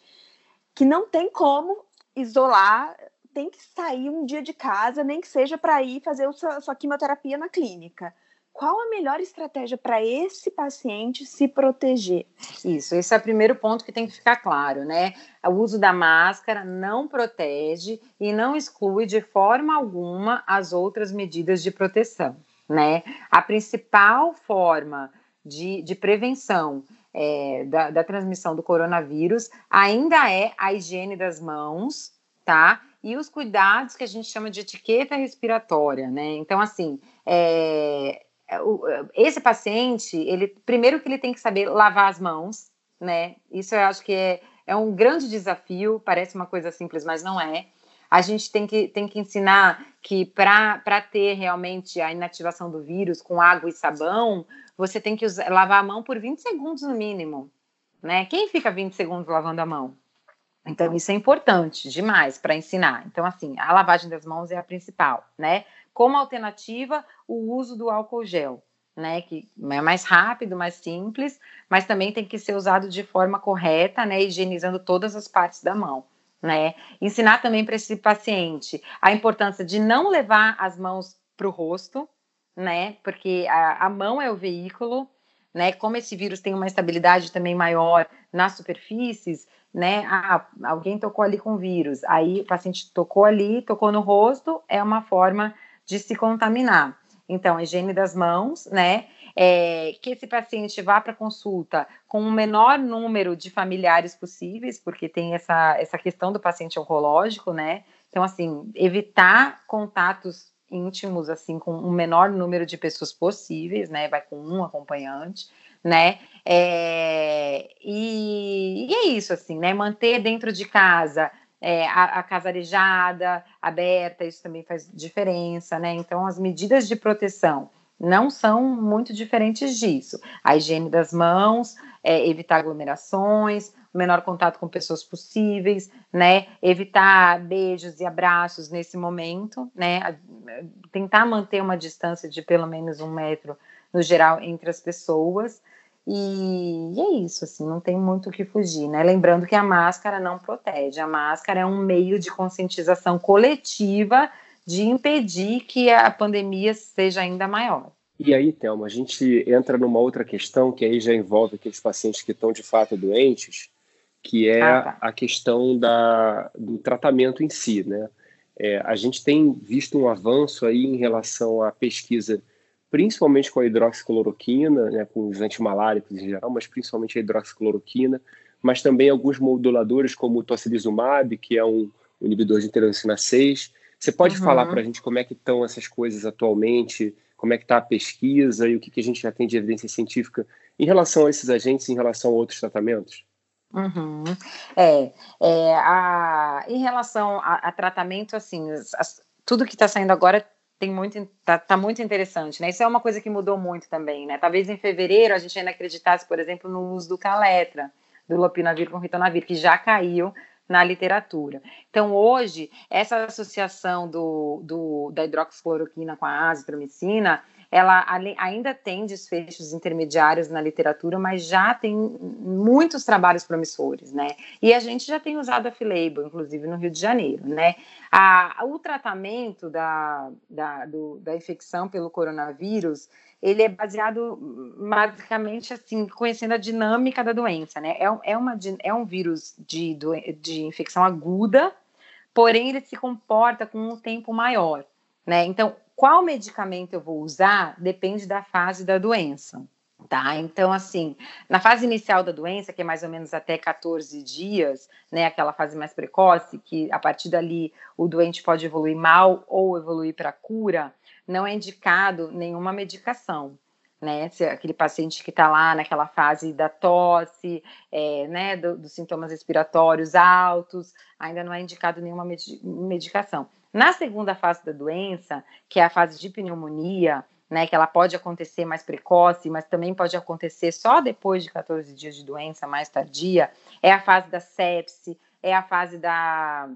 S2: que não tem como isolar tem que sair um dia de casa, nem que seja para ir fazer a sua, sua quimioterapia na clínica. Qual a melhor estratégia para esse paciente se proteger?
S3: Isso, esse é o primeiro ponto que tem que ficar claro, né? O uso da máscara não protege e não exclui de forma alguma as outras medidas de proteção, né? A principal forma de, de prevenção é, da, da transmissão do coronavírus ainda é a higiene das mãos, tá? e os cuidados que a gente chama de etiqueta respiratória, né? Então, assim, é, é esse paciente, ele primeiro que ele tem que saber lavar as mãos, né? Isso eu acho que é, é um grande desafio, parece uma coisa simples, mas não é. A gente tem que, tem que ensinar que para ter realmente a inativação do vírus com água e sabão, você tem que usar, lavar a mão por 20 segundos no mínimo. Né? Quem fica 20 segundos lavando a mão? Então, isso é importante demais para ensinar. Então, assim, a lavagem das mãos é a principal, né? Como alternativa, o uso do álcool gel, né? Que é mais rápido, mais simples, mas também tem que ser usado de forma correta, né? Higienizando todas as partes da mão. Né? Ensinar também para esse paciente a importância de não levar as mãos para o rosto, né? Porque a, a mão é o veículo, né? Como esse vírus tem uma estabilidade também maior nas superfícies, né? Ah, alguém tocou ali com vírus, aí o paciente tocou ali, tocou no rosto, é uma forma de se contaminar. Então, higiene das mãos, né? É, que esse paciente vá para consulta com o menor número de familiares possíveis, porque tem essa, essa questão do paciente oncológico, né? Então, assim, evitar contatos íntimos, assim, com o menor número de pessoas possíveis, né? Vai com um acompanhante né? É, e, e, é isso, assim, né? Manter dentro de casa é, a, a, casa arejada, aberta, isso também faz diferença, né? Então, as medidas de proteção não são muito diferentes disso. A higiene das mãos, é, evitar aglomerações, menor contato com pessoas possíveis, né? Evitar beijos e abraços nesse momento, né? Tentar manter uma distância de pelo menos um metro no geral entre as pessoas. E, e, é isso, assim, não tem muito o que fugir, né? Lembrando que a máscara não protege, a máscara é um meio de conscientização coletiva de impedir que a pandemia seja ainda maior.
S1: E aí, Thelma, a gente entra numa outra questão que aí já envolve aqueles pacientes que estão de fato doentes, que é ah, tá. a questão da, do tratamento em si, né? É, a gente tem visto um avanço aí em relação à pesquisa principalmente com a hidroxicloroquina, né, com os antimaláricos em geral, mas principalmente a hidroxicloroquina, mas também alguns moduladores como o tocilizumab, que é um, inibidor de interleucina 6. Você pode uhum. falar para a gente como é que estão essas coisas atualmente, como é que está a pesquisa e o que, que a gente já tem de evidência científica em relação a esses agentes, em relação a outros tratamentos?
S3: Uhum. É, é a, em relação a, a tratamento, assim, as, tudo que está saindo agora tem muito, tá, tá, muito interessante, né? Isso é uma coisa que mudou muito também, né? Talvez em fevereiro a gente ainda acreditasse, por exemplo, no uso do caletra, do lopinavir com ritonavir, que já caiu na literatura. Então, hoje, essa associação do, do da hidroxicloroquina com a azitromicina, ela ainda tem desfechos intermediários na literatura, mas já tem muitos trabalhos promissores, né? E a gente já tem usado a Filabel, inclusive no Rio de Janeiro, né? A, o tratamento da, da, do, da infecção pelo coronavírus, ele é baseado basicamente assim, conhecendo a dinâmica da doença, né? É, é, uma, é um vírus de, de infecção aguda, porém ele se comporta com um tempo maior, né? Então, qual medicamento eu vou usar depende da fase da doença. Tá, então assim, na fase inicial da doença, que é mais ou menos até 14 dias, né, aquela fase mais precoce, que a partir dali o doente pode evoluir mal ou evoluir para cura, não é indicado nenhuma medicação. Né, se aquele paciente que está lá naquela fase da tosse, é, né, do, dos sintomas respiratórios altos, ainda não é indicado nenhuma medicação. Na segunda fase da doença, que é a fase de pneumonia, né, que ela pode acontecer mais precoce, mas também pode acontecer só depois de 14 dias de doença, mais tardia, é a fase da sepse, é a fase da,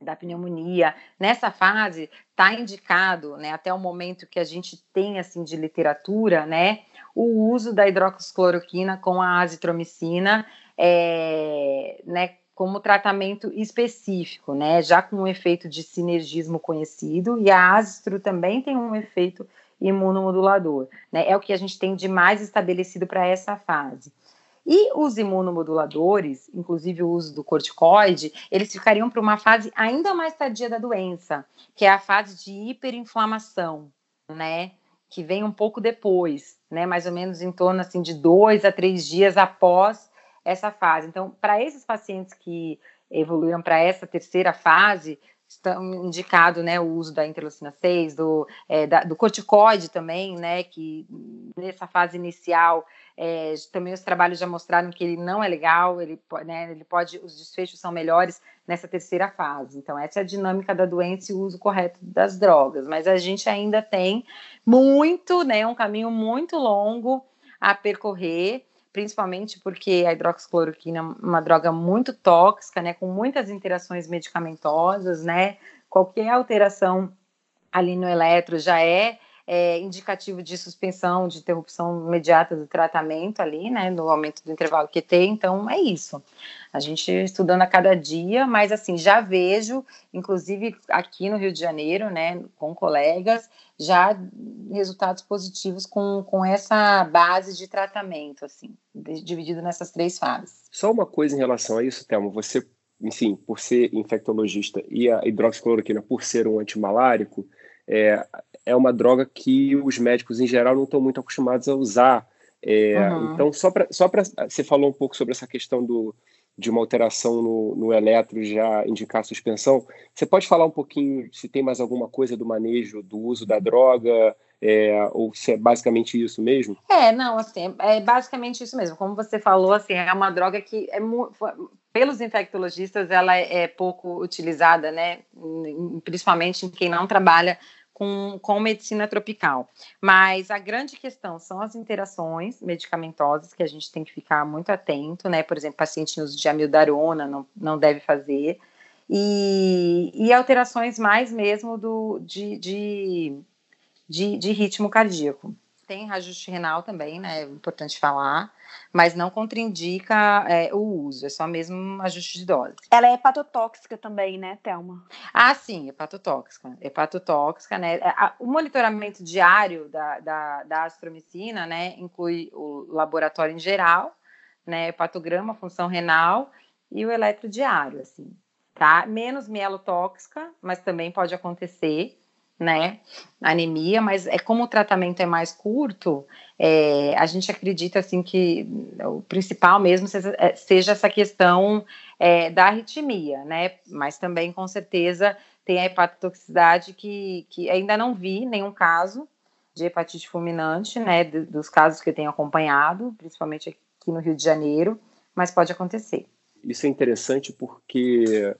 S3: da pneumonia. Nessa fase, está indicado, né, até o momento que a gente tem, assim, de literatura, né, o uso da hidroxicloroquina com a azitromicina, é, né, como tratamento específico, né? Já com um efeito de sinergismo conhecido, e a astro também tem um efeito imunomodulador, né? É o que a gente tem de mais estabelecido para essa fase. E os imunomoduladores, inclusive o uso do corticoide, eles ficariam para uma fase ainda mais tardia da doença, que é a fase de hiperinflamação, né? Que vem um pouco depois, né? Mais ou menos em torno assim de dois a três dias após essa fase. Então, para esses pacientes que evoluíram para essa terceira fase, estão indicado né, o uso da interleucina 6, do, é, da, do corticoide também, né, que nessa fase inicial é, também os trabalhos já mostraram que ele não é legal, ele, né, ele pode, os desfechos são melhores nessa terceira fase. Então, essa é a dinâmica da doença e o uso correto das drogas. Mas a gente ainda tem muito, né, um caminho muito longo a percorrer principalmente porque a hidroxicloroquina é uma droga muito tóxica, né, com muitas interações medicamentosas, né, qualquer alteração ali no eletro já é é, indicativo de suspensão, de interrupção imediata do tratamento ali, né, no aumento do intervalo QT, então é isso. A gente estudando a cada dia, mas assim, já vejo, inclusive aqui no Rio de Janeiro, né, com colegas, já resultados positivos com, com essa base de tratamento, assim, dividido nessas três fases.
S1: Só uma coisa em relação a isso, Thelma, você, enfim, por ser infectologista e a hidroxicloroquina por ser um antimalárico, é, é uma droga que os médicos em geral não estão muito acostumados a usar. É, uhum. Então, só para só você falou um pouco sobre essa questão do, de uma alteração no, no eletro já indicar suspensão. Você pode falar um pouquinho se tem mais alguma coisa do manejo, do uso da droga, é, ou se é basicamente isso mesmo?
S3: É, não, assim, é basicamente isso mesmo. Como você falou, assim, é uma droga que é pelos infectologistas ela é, pouco utilizada, né? Principalmente em quem não trabalha com, com medicina tropical. Mas a grande questão são as interações medicamentosas que a gente tem que ficar muito atento, né? Por exemplo, paciente em uso de amiodarona não, não deve fazer. E, e alterações mais mesmo do, de, de, de, de ritmo cardíaco tem reajuste renal também, né? É importante falar, mas não contraindica é, o uso, é só mesmo ajuste de dose.
S2: Ela é hepatotóxica também, né, Thelma?
S3: Ah, sim, hepatotóxica. Hepatotóxica, né? É, o monitoramento diário da, da, da astromicina, né, inclui o laboratório em geral, né, hepatograma, função renal e o eletrodiário, assim, tá? Menos mielotóxica, mas também pode acontecer né? Anemia, mas é como o tratamento é mais curto, é, a gente acredita assim que o principal mesmo seja, é, seja essa questão é, da arritmia, né? Mas também com certeza tem a hepatotoxicidade que, que ainda não vi nenhum caso de hepatite fulminante, né? Dos casos que eu tenho acompanhado, principalmente aqui no Rio de Janeiro, mas pode acontecer.
S1: Isso é interessante porque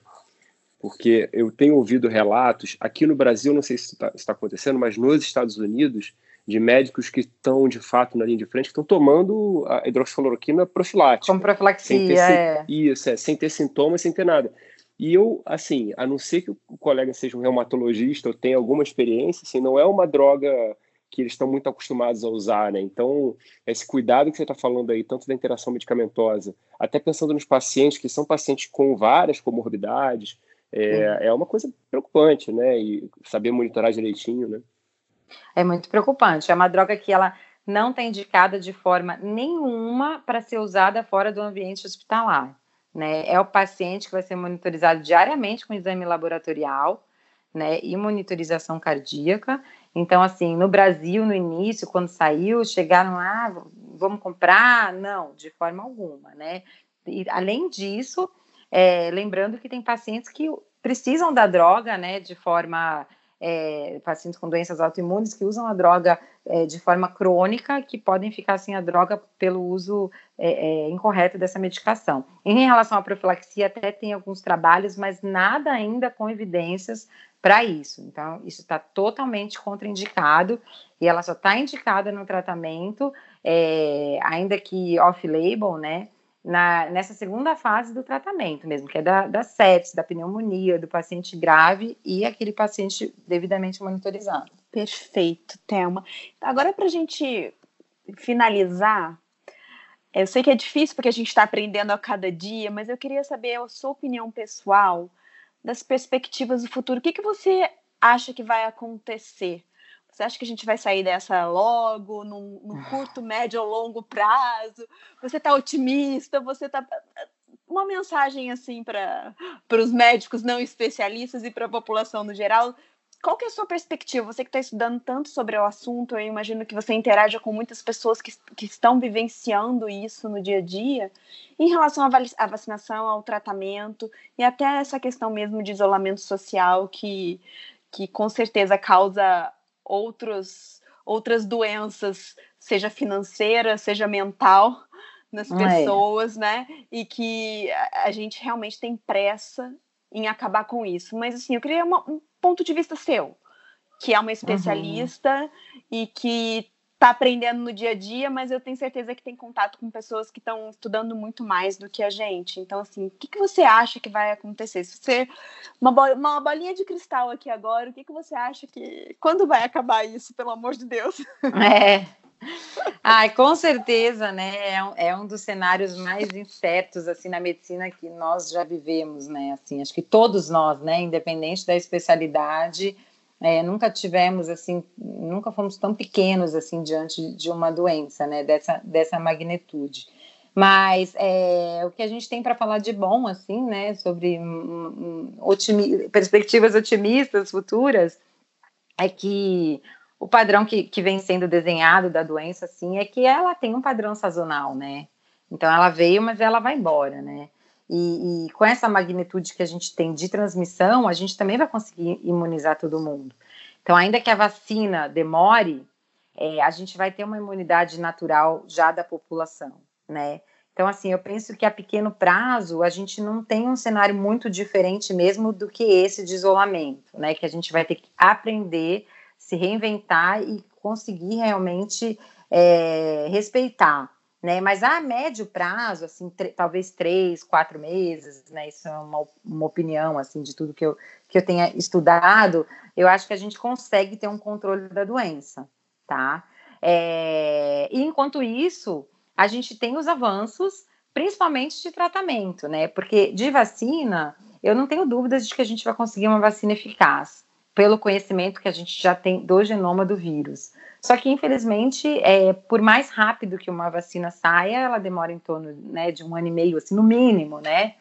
S1: porque eu tenho ouvido relatos aqui no Brasil, não sei se está tá acontecendo, mas nos Estados Unidos, de médicos que estão de fato na linha de frente, que estão tomando a hidroxicloroquina profilática.
S3: Como profilaxia, ter, é.
S1: Isso, é, sem ter sintomas, sem ter nada. E eu, assim, a não ser que o colega seja um reumatologista ou tenha alguma experiência, assim, não é uma droga que eles estão muito acostumados a usar, né? Então, esse cuidado que você está falando aí, tanto da interação medicamentosa, até pensando nos pacientes que são pacientes com várias comorbidades, é, é uma coisa preocupante, né? E saber monitorar direitinho, né?
S3: É muito preocupante. É uma droga que ela não está indicada de forma nenhuma para ser usada fora do ambiente hospitalar. Né? É o paciente que vai ser monitorizado diariamente com exame laboratorial, né? E monitorização cardíaca. Então, assim, no Brasil, no início, quando saiu, chegaram lá, ah, vamos comprar? Não, de forma alguma, né? E, além disso, é, lembrando que tem pacientes que precisam da droga, né, de forma é, pacientes com doenças autoimunes que usam a droga é, de forma crônica, que podem ficar sem a droga pelo uso é, é incorreto dessa medicação. Em relação à profilaxia, até tem alguns trabalhos, mas nada ainda com evidências para isso. Então, isso está totalmente contraindicado e ela só está indicada no tratamento, é, ainda que off-label, né? Na, nessa segunda fase do tratamento mesmo, que é da, da sepsis, da pneumonia, do paciente grave e aquele paciente devidamente monitorizado.
S2: Perfeito, Thelma. Agora, para a gente finalizar, eu sei que é difícil porque a gente está aprendendo a cada dia, mas eu queria saber a sua opinião pessoal das perspectivas do futuro. O que, que você acha que vai acontecer você acha que a gente vai sair dessa logo, num, num curto, médio ou longo prazo? Você está otimista? Você está uma mensagem assim para os médicos não especialistas e para a população no geral. Qual que é a sua perspectiva? Você que está estudando tanto sobre o assunto, eu imagino que você interaja com muitas pessoas que, que estão vivenciando isso no dia a dia, em relação à vacinação, ao tratamento e até essa questão mesmo de isolamento social que, que com certeza causa outros, outras doenças, seja financeira, seja mental, nas pessoas, é. né? E que a gente realmente tem pressa em acabar com isso. Mas assim, eu queria uma, um ponto de vista seu, que é uma especialista uhum. e que está aprendendo no dia a dia, mas eu tenho certeza que tem contato com pessoas que estão estudando muito mais do que a gente. Então, assim, o que, que você acha que vai acontecer? Se você. Uma, uma bolinha de cristal aqui agora, o que, que você acha que. Quando vai acabar isso, pelo amor de Deus? [LAUGHS]
S3: É. Ai, com certeza, né? É um, é um dos cenários mais incertos assim na medicina que nós já vivemos, né? Assim, acho que todos nós, né, independente da especialidade, é, nunca tivemos assim, nunca fomos tão pequenos assim diante de uma doença, né, dessa, dessa magnitude. Mas é, o que a gente tem para falar de bom, assim, né, sobre um, otimi perspectivas otimistas futuras, é que o padrão que, que vem sendo desenhado da doença, assim, é que ela tem um padrão sazonal, né? Então ela veio, mas ela vai embora, né? E, e, com essa magnitude que a gente tem de transmissão, a gente também vai conseguir imunizar todo mundo. Então, ainda que a vacina demore, é, a gente vai ter uma imunidade natural já da população, né? Então, assim, eu penso que a pequeno prazo a gente não tem um cenário muito diferente mesmo do que esse de isolamento, né? Que a gente vai ter que aprender, se reinventar e conseguir realmente é, respeitar né? Mas a médio prazo, assim, talvez três, quatro meses, né? Isso é uma, uma opinião, assim, de tudo que eu, que eu tenha estudado, eu acho que a gente consegue ter um controle da doença, tá? É, e enquanto isso, a gente tem os avanços, principalmente de tratamento, né? Porque de vacina, eu não tenho dúvidas de que a gente vai conseguir uma vacina eficaz, pelo conhecimento que a gente já tem do genoma do vírus. Só que, infelizmente, é, por mais rápido que uma vacina saia, ela demora em torno né, de um ano e meio, assim, no mínimo, né?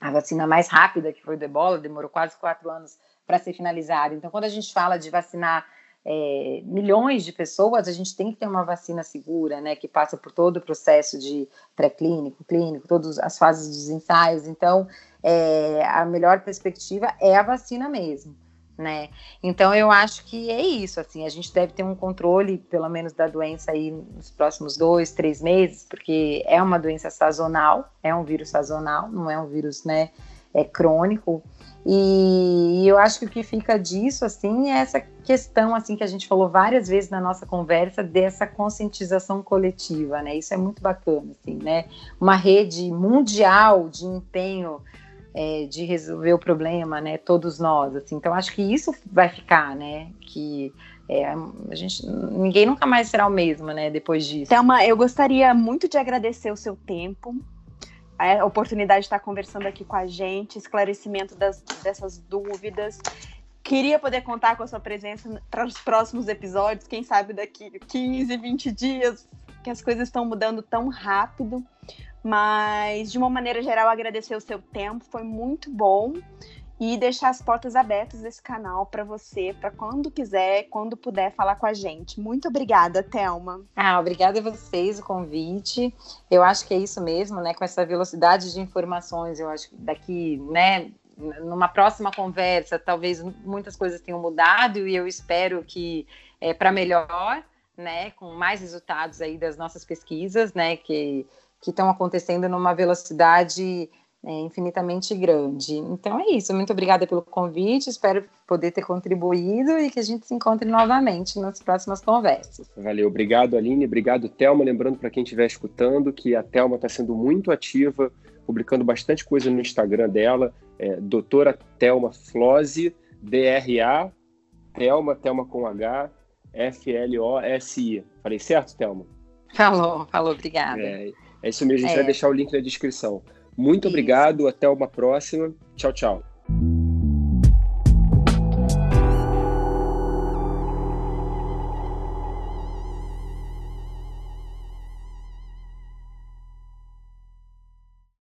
S3: A vacina mais rápida, que foi do ebola, demorou quase quatro anos para ser finalizada. Então, quando a gente fala de vacinar é, milhões de pessoas, a gente tem que ter uma vacina segura, né, que passa por todo o processo de pré-clínico, clínico, todas as fases dos ensaios. Então, é, a melhor perspectiva é a vacina mesmo. Né? Então eu acho que é isso, assim, a gente deve ter um controle, pelo menos, da doença aí nos próximos dois, três meses, porque é uma doença sazonal, é um vírus sazonal, não é um vírus, né, é crônico. E, eu acho que o que fica disso, assim, é essa questão, assim, que a gente falou várias vezes na nossa conversa, dessa conscientização coletiva, né? Isso é muito bacana, assim, né? Uma rede mundial de empenho é, de resolver o problema, né? Todos nós, assim. Então, acho que isso vai ficar, né? Que é, a gente, ninguém nunca mais será o mesmo, né? Depois disso.
S2: Thelma, eu gostaria muito de agradecer o seu tempo, a oportunidade de estar conversando aqui com a gente, esclarecimento das, dessas dúvidas. Queria poder contar com a sua presença para os próximos episódios, quem sabe daqui 15, 20 dias, que as coisas estão mudando tão rápido. Mas, de uma maneira geral, agradecer o seu tempo, foi muito bom e deixar as portas abertas desse canal para você, para quando quiser, quando puder falar com a gente. Muito obrigada, Thelma.
S3: Ah, obrigada a vocês o convite. Eu acho que é isso mesmo, né? Com essa velocidade de informações, eu acho que daqui, né, numa próxima conversa, talvez muitas coisas tenham mudado e eu espero que é para melhor, né, com mais resultados aí das nossas pesquisas, né, que que estão acontecendo numa velocidade é, infinitamente grande. Então é isso. Muito obrigada pelo convite. Espero poder ter contribuído e que a gente se encontre novamente nas próximas conversas.
S1: Valeu. Obrigado, Aline. Obrigado, Thelma. Lembrando para quem estiver escutando que a Thelma está sendo muito ativa, publicando bastante coisa no Instagram dela. É, doutora Thelma Flose, D-R-A, Thelma, Thelma com H, F-L-O-S-I. Falei certo, Thelma?
S3: Falou, falou, obrigada.
S1: É, é isso mesmo, a gente é. vai deixar o link na descrição. Muito Isso. obrigado, até uma próxima. Tchau, tchau.